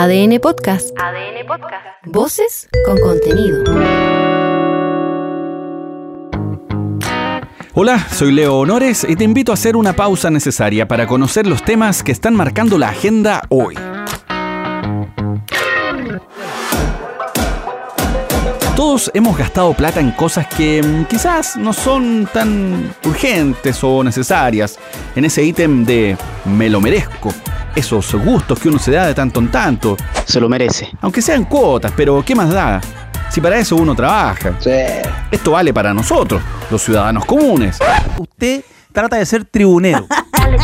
ADN Podcast. ADN Podcast. Voces con contenido. Hola, soy Leo Honores y te invito a hacer una pausa necesaria para conocer los temas que están marcando la agenda hoy. Todos hemos gastado plata en cosas que mm, quizás no son tan urgentes o necesarias. En ese ítem de me lo merezco. Esos gustos que uno se da de tanto en tanto. Se lo merece. Aunque sean cuotas, pero ¿qué más da? Si para eso uno trabaja. Sí. Esto vale para nosotros, los ciudadanos comunes. Usted trata de ser tribunero.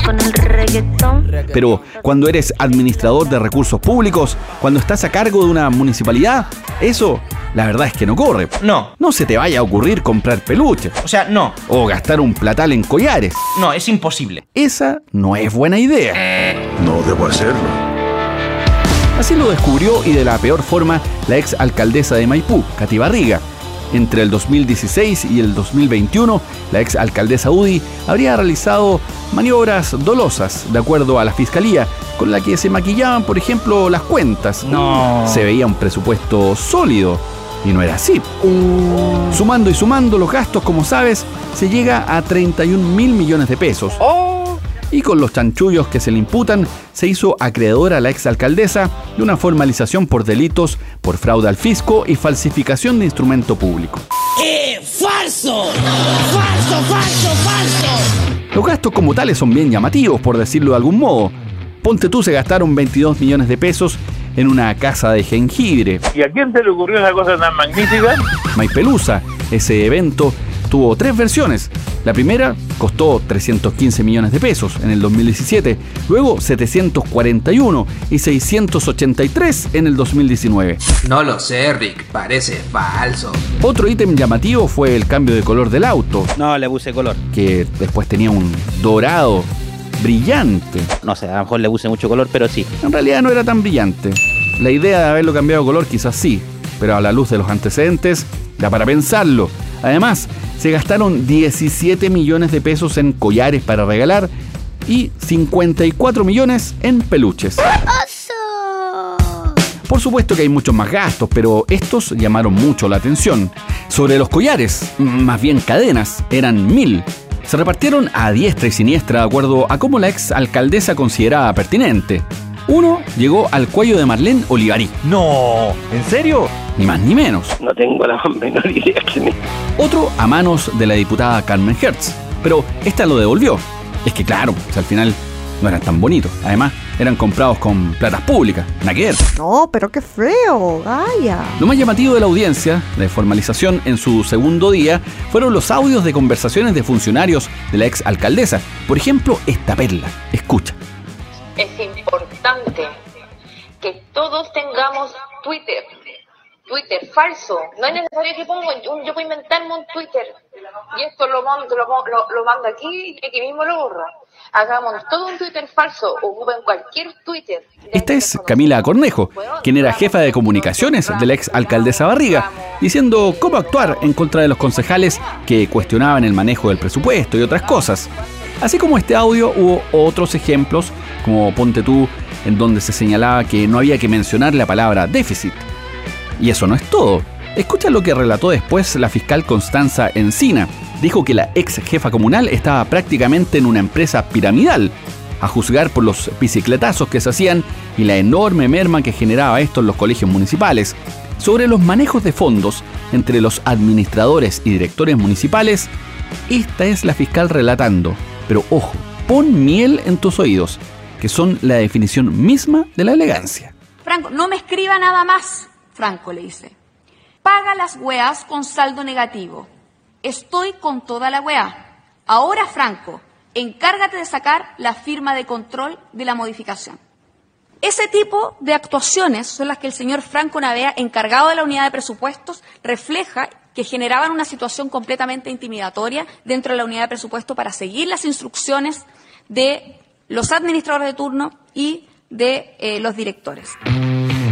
con el reggaetón. Pero cuando eres administrador de recursos públicos, cuando estás a cargo de una municipalidad, eso, la verdad es que no corre. No. No se te vaya a ocurrir comprar peluches O sea, no. o gastar un platal en collares. No, es imposible. Esa no es buena idea. No debo hacerlo. Así lo descubrió y de la peor forma la ex alcaldesa de Maipú, Cati Barriga. Entre el 2016 y el 2021, la ex alcaldesa UDI habría realizado maniobras dolosas, de acuerdo a la fiscalía, con la que se maquillaban, por ejemplo, las cuentas. No. Se veía un presupuesto sólido. Y no era así. Sumando y sumando los gastos, como sabes, se llega a 31 mil millones de pesos. Y con los chanchullos que se le imputan, se hizo acreedora a la exalcaldesa de una formalización por delitos por fraude al fisco y falsificación de instrumento público. ¡Falso! ¡Falso, falso, falso! Los gastos como tales son bien llamativos, por decirlo de algún modo. Ponte tú se gastaron 22 millones de pesos en una casa de jengibre. ¿Y a quién se le ocurrió esa cosa tan magnífica? Maipelusa, ese evento tuvo tres versiones. La primera costó 315 millones de pesos en el 2017, luego 741 y 683 en el 2019. No lo sé, Rick, parece falso. Otro ítem llamativo fue el cambio de color del auto, No, le puse color. que después tenía un dorado brillante. No sé, a lo mejor le puse mucho color, pero sí. En realidad no era tan brillante. La idea de haberlo cambiado de color quizás sí, pero a la luz de los antecedentes da para pensarlo. Además, se gastaron 17 millones de pesos en collares para regalar y 54 millones en peluches. Por supuesto que hay muchos más gastos, pero estos llamaron mucho la atención. Sobre los collares, más bien cadenas, eran mil. Se repartieron a diestra y siniestra de acuerdo a cómo la ex alcaldesa consideraba pertinente. Uno llegó al cuello de Marlene Olivarí, No, ¿en serio? Ni más ni menos. No tengo la menor idea quién es. Otro a manos de la diputada Carmen Hertz, pero esta lo devolvió. Es que claro, al final no eran tan bonitos. Además, eran comprados con platas públicas. Ver. No, pero qué feo, Gaya. Lo más llamativo de la audiencia, de formalización en su segundo día, fueron los audios de conversaciones de funcionarios de la ex alcaldesa. Por ejemplo, esta perla. Escucha. es importante que todos tengamos Twitter. Twitter falso. No es necesario que ponga, un- yo puedo inventarme un Twitter y esto lo mando, lo, lo, lo mando aquí y aquí mismo lo borra. Hagamos todo un Twitter falso, ocupen cualquier Twitter. Esta es Camila Cornejo, quien era jefa de comunicaciones de la ex alcaldesa Barriga, diciendo cómo actuar en contra de los concejales que cuestionaban el manejo del presupuesto y otras cosas. Así como este audio, hubo otros ejemplos, como Ponte tú, en donde se señalaba que no había que mencionar la palabra déficit. Y eso no es todo. Escucha lo que relató después la fiscal Constanza Encina. Dijo que la ex jefa comunal estaba prácticamente en una empresa piramidal, a juzgar por los bicicletazos que se hacían y la enorme merma que generaba esto en los colegios municipales. Sobre los manejos de fondos entre los administradores y directores municipales, esta es la fiscal relatando. Pero ojo, pon miel en tus oídos, que son la definición misma de la elegancia. Franco, no me escriba nada más. Franco le dice. Paga las weas con saldo negativo. Estoy con toda la wea. Ahora, Franco, encárgate de sacar la firma de control de la modificación. Ese tipo de actuaciones son las que el señor Franco Navea, encargado de la unidad de presupuestos, refleja que generaban una situación completamente intimidatoria dentro de la unidad de presupuesto para seguir las instrucciones de los administradores de turno y de eh, los directores.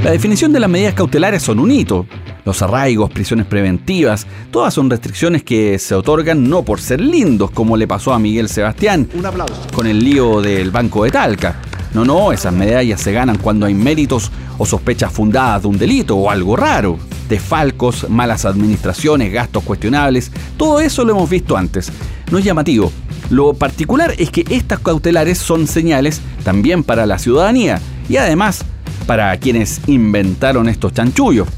La definición de las medidas cautelares son un hito. Los arraigos, prisiones preventivas, todas son restricciones que se otorgan no por ser lindos, como le pasó a Miguel Sebastián Un aplauso. con el lío del Banco de Talca. No, no, esas medallas se ganan cuando hay méritos o sospechas fundadas de un delito o algo raro. Desfalcos, malas administraciones, gastos cuestionables, todo eso lo hemos visto antes. No es llamativo. Lo particular es que estas cautelares son señales también para la ciudadanía y además para quienes inventaron estos chanchullos.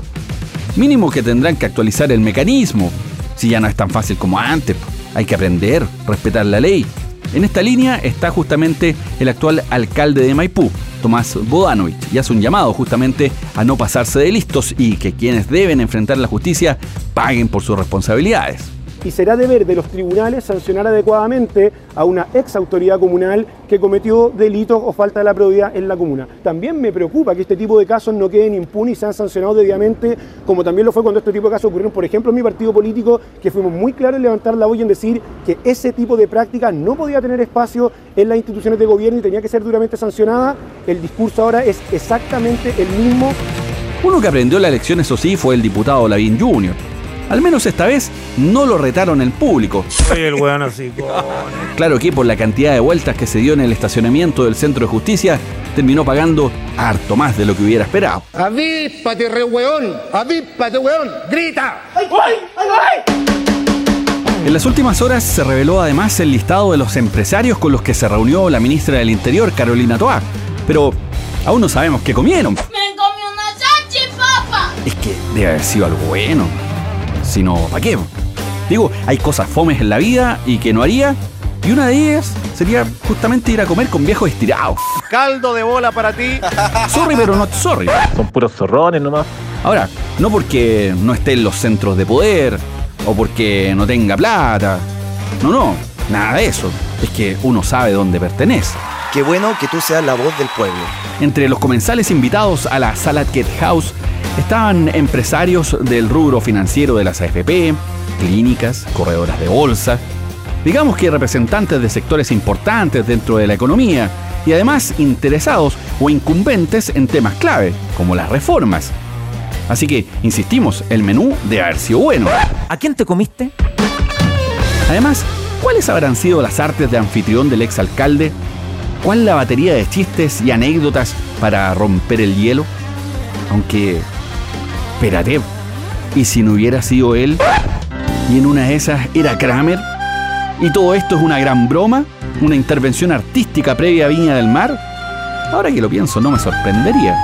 Mínimo que tendrán que actualizar el mecanismo, si ya no es tan fácil como antes. Hay que aprender, respetar la ley. En esta línea está justamente el actual alcalde de Maipú, Tomás Bodanovich, y hace un llamado justamente a no pasarse de listos y que quienes deben enfrentar la justicia paguen por sus responsabilidades y será deber de los tribunales sancionar adecuadamente a una ex autoridad comunal que cometió delitos o falta de la probidad en la comuna. También me preocupa que este tipo de casos no queden impunes y sean sancionados debidamente, como también lo fue cuando este tipo de casos ocurrieron, por ejemplo, en mi partido político, que fuimos muy claros en levantar la voz y en decir que ese tipo de práctica no podía tener espacio en las instituciones de gobierno y tenía que ser duramente sancionada. El discurso ahora es exactamente el mismo. Uno que aprendió la lección, eso sí, fue el diputado Lavín Jr al menos esta vez no lo retaron el público. el weón así. Claro que por la cantidad de vueltas que se dio en el estacionamiento del centro de justicia, terminó pagando harto más de lo que hubiera esperado. ¡Avíspate, re weón! ¡Avíspate, weón! ¡Grita! ¡Ay, ay, ay! En las últimas horas se reveló además el listado de los empresarios con los que se reunió la ministra del Interior, Carolina Toá. Pero aún no sabemos qué comieron. ¡Me comí una papa! Es que debe haber sido algo bueno sino ¿para qué? Digo, hay cosas fomes en la vida y que no haría, y una de ellas sería justamente ir a comer con viejos estirados. Caldo de bola para ti. Sorry, pero no sorry. Son puros zorrones nomás. Ahora, no porque no esté en los centros de poder o porque no tenga plata. No, no, nada de eso. Es que uno sabe dónde pertenece. Qué bueno que tú seas la voz del pueblo. Entre los comensales invitados a la Salad Get House estaban empresarios del rubro financiero de las AFP, clínicas, corredoras de bolsa, digamos que representantes de sectores importantes dentro de la economía y además interesados o incumbentes en temas clave, como las reformas. Así que, insistimos, el menú de haber sido bueno. ¿A quién te comiste? Además, ¿cuáles habrán sido las artes de anfitrión del exalcalde? ¿Cuál la batería de chistes y anécdotas para romper el hielo? Aunque espérate, ¿y si no hubiera sido él? ¿Y en una de esas era Kramer? ¿Y todo esto es una gran broma? ¿Una intervención artística previa a Viña del Mar? Ahora que lo pienso, no me sorprendería.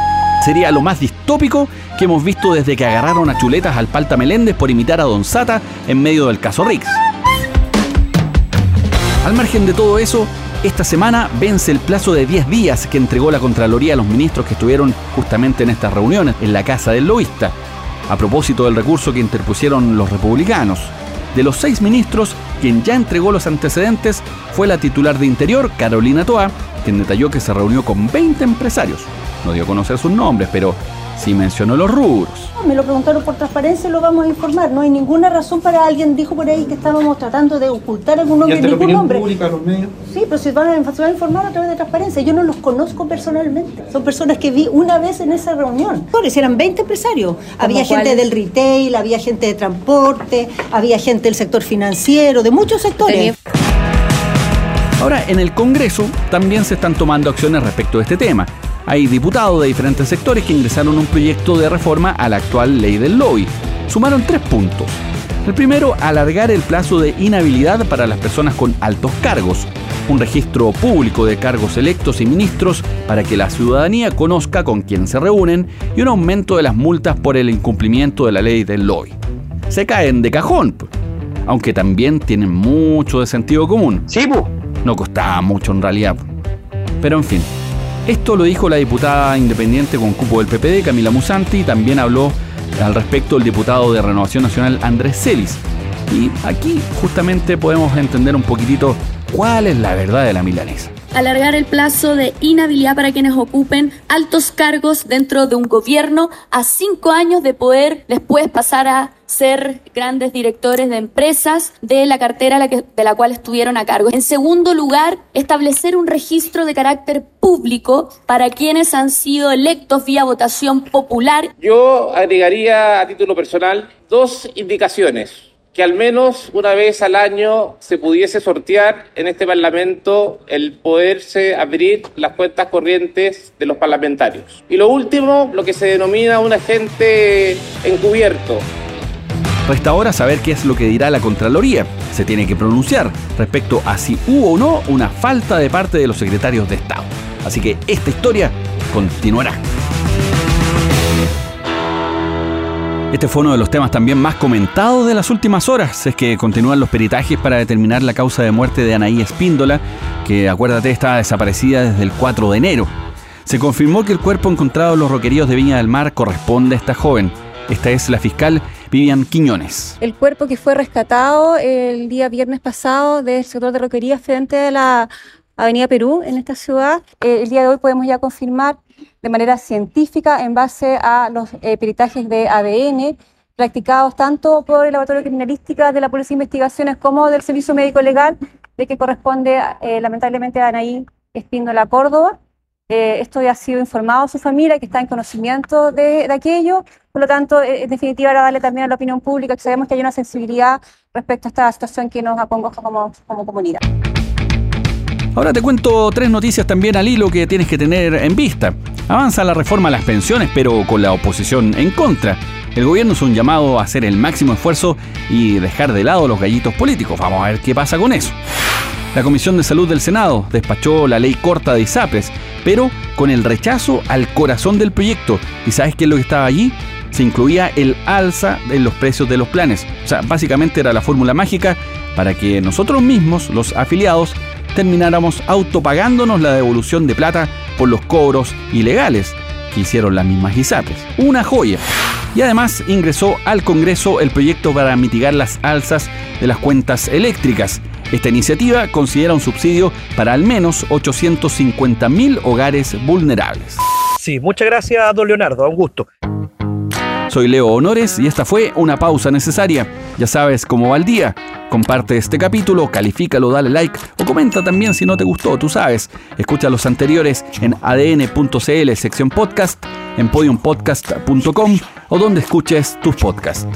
Sería lo más distópico que hemos visto desde que agarraron a chuletas al Palta Meléndez por imitar a Don Sata en medio del caso Rix. Al margen de todo eso, esta semana vence el plazo de 10 días que entregó la Contraloría a los ministros que estuvieron justamente en estas reuniones en la casa del lobista, a propósito del recurso que interpusieron los republicanos. De los seis ministros, quien ya entregó los antecedentes fue la titular de Interior, Carolina Toa, quien detalló que se reunió con 20 empresarios. No dio a conocer sus nombres, pero sí mencionó los rubros. Me lo preguntaron por transparencia y lo vamos a informar. No hay ninguna razón para alguien dijo por ahí que estábamos tratando de ocultar algún nombre, ningún nombre. pública, los medios? Sí, pero se van, a, se van a informar a través de transparencia. Yo no los conozco personalmente. Son personas que vi una vez en esa reunión. Eran 20 empresarios. Había gente del retail, había gente de transporte, había gente del sector financiero, de muchos sectores. Ahora, en el Congreso también se están tomando acciones respecto a este tema. Hay diputados de diferentes sectores que ingresaron un proyecto de reforma a la actual ley del lobby. Sumaron tres puntos. El primero, alargar el plazo de inhabilidad para las personas con altos cargos, un registro público de cargos electos y ministros para que la ciudadanía conozca con quién se reúnen y un aumento de las multas por el incumplimiento de la ley del lobby. Se caen de cajón, aunque también tienen mucho de sentido común. Sí, No costaba mucho en realidad. Pero en fin, esto lo dijo la diputada independiente con cupo del PPD, Camila Musanti, y también habló al respecto el diputado de Renovación Nacional, Andrés Celis. Y aquí justamente podemos entender un poquitito cuál es la verdad de la milanesa alargar el plazo de inhabilidad para quienes ocupen altos cargos dentro de un gobierno a cinco años de poder después pasar a ser grandes directores de empresas de la cartera de la cual estuvieron a cargo. En segundo lugar, establecer un registro de carácter público para quienes han sido electos vía votación popular. Yo agregaría a título personal dos indicaciones que al menos una vez al año se pudiese sortear en este Parlamento el poderse abrir las cuentas corrientes de los parlamentarios. Y lo último, lo que se denomina un agente encubierto. Resta ahora saber qué es lo que dirá la Contraloría. Se tiene que pronunciar respecto a si hubo o no una falta de parte de los secretarios de Estado. Así que esta historia continuará. Este fue uno de los temas también más comentados de las últimas horas. Es que continúan los peritajes para determinar la causa de muerte de Anaí Espíndola, que acuérdate estaba desaparecida desde el 4 de enero. Se confirmó que el cuerpo encontrado en los roqueríos de Viña del Mar corresponde a esta joven. Esta es la fiscal Vivian Quiñones. El cuerpo que fue rescatado el día viernes pasado del sector de roquerías frente a la Avenida Perú en esta ciudad, eh, el día de hoy podemos ya confirmar de manera científica en base a los eh, peritajes de ADN practicados tanto por el Laboratorio de Criminalística de la Policía de Investigaciones como del Servicio Médico Legal, de que corresponde eh, lamentablemente a Anaí Espíndola Córdoba. Eh, esto ya ha sido informado a su familia, que está en conocimiento de, de aquello. Por lo tanto, en definitiva, era darle también a la opinión pública que sabemos que hay una sensibilidad respecto a esta situación que nos acongoja como, como comunidad. Ahora te cuento tres noticias también al hilo que tienes que tener en vista. Avanza la reforma a las pensiones, pero con la oposición en contra. El gobierno es un llamado a hacer el máximo esfuerzo y dejar de lado los gallitos políticos. Vamos a ver qué pasa con eso. La Comisión de Salud del Senado despachó la ley corta de ISAPRES, pero con el rechazo al corazón del proyecto. ¿Y sabes qué es lo que estaba allí? Se incluía el alza en los precios de los planes. O sea, básicamente era la fórmula mágica para que nosotros mismos, los afiliados, termináramos autopagándonos la devolución de plata por los cobros ilegales que hicieron las mismas ISAPRES. Una joya. Y además ingresó al Congreso el proyecto para mitigar las alzas de las cuentas eléctricas. Esta iniciativa considera un subsidio para al menos 850.000 hogares vulnerables. Sí, muchas gracias, don Leonardo, un gusto. Soy Leo Honores y esta fue una pausa necesaria. Ya sabes cómo va el día. Comparte este capítulo, califícalo, dale like o comenta también si no te gustó, tú sabes. Escucha los anteriores en adn.cl sección podcast, en podiumpodcast.com o donde escuches tus podcasts.